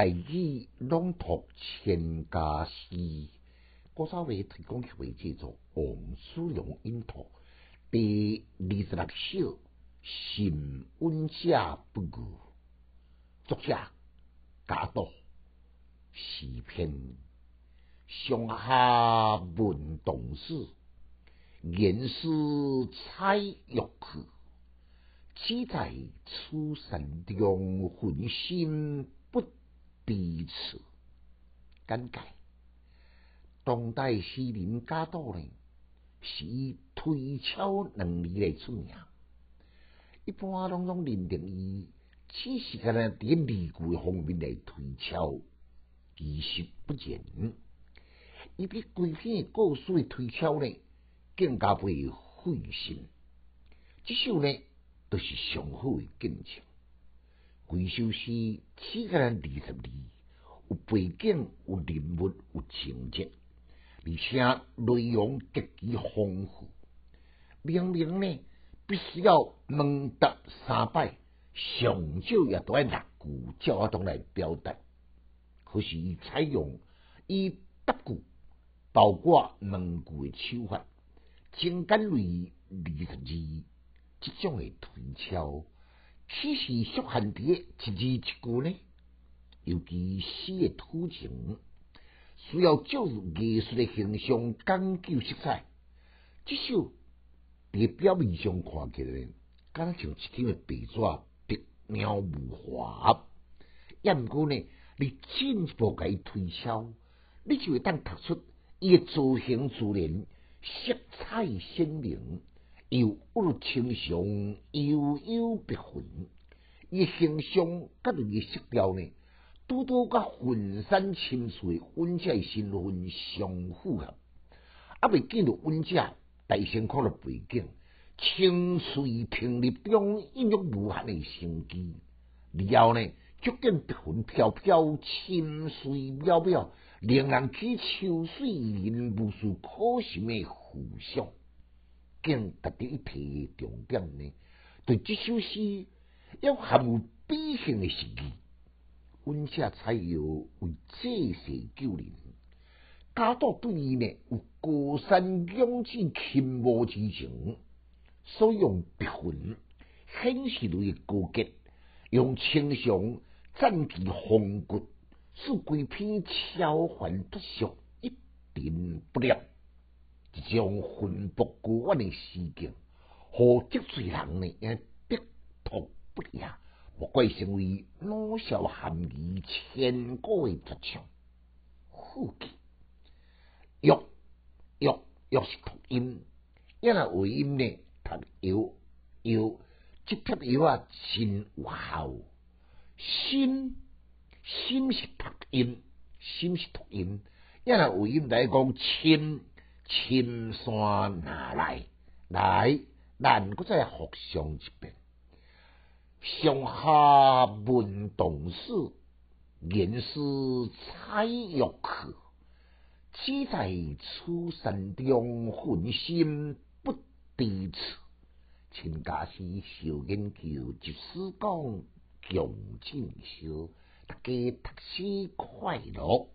大语朗读千家诗，郭少伟提供为制作王叔荣音图第二十六首《心温者不语》，作者贾岛，诗篇上下文同史，言诗采玉去。只在此山中，魂心不抵此。简介：当代诗人贾岛呢，是以推敲能力来出名。一般拢拢认定伊只是个呢伫字句方面来推敲，其实不然。伊比规篇故事的推敲呢，更加费费心。这首呢。都是上好的见证。规首诗起个二十二，有背景，有人物，有情节，而且内容极其丰富。明明呢，必须要问答三百，上少也都爱六句，照当来表达。可是伊采用以答句包括问句的手法，精简为二十二。这种的推敲，其实局限伫一字一句呢。尤其诗的图情，需要借入艺术的形象讲究色彩。这首伫表面上看起来，敢若像一张的白纸，笔描无华。也毋过呢，你进一步甲伊推敲，你就会当读出伊的造型自然，色彩鲜明。又不清常，悠悠别魂。伊形象甲伊色调呢，拄拄甲浑身深邃温家身份相符合。啊，未见到温家大先看了背景，清水平日中孕育无限的生机。然后呢，足见别魂飘飘，清水渺渺，令人起秋水人无数可心的浮想。更特别一提重点呢，对这首诗要含有比兴的实意，温下采用为借势救人，加多对伊呢有高山仰止倾慕之情，所以用笔魂显示类高洁，用清香暂提风骨，使规篇超凡脱俗，一点不了。一种魂魄孤远的诗境，和积水人呢也笔途不离，莫怪成为老少咸宜千古的绝唱。呼气，玉玉玉是读音，因为为音呢读药药，这撇药啊真有效。心心是读音，心是读音，因为为音来讲亲。青山拿来，来，咱搁再复上一遍。上下文同史，言师采玉去。只在此山中，魂心不抵此。请家师小研究，就是讲强进修，大家读书快乐。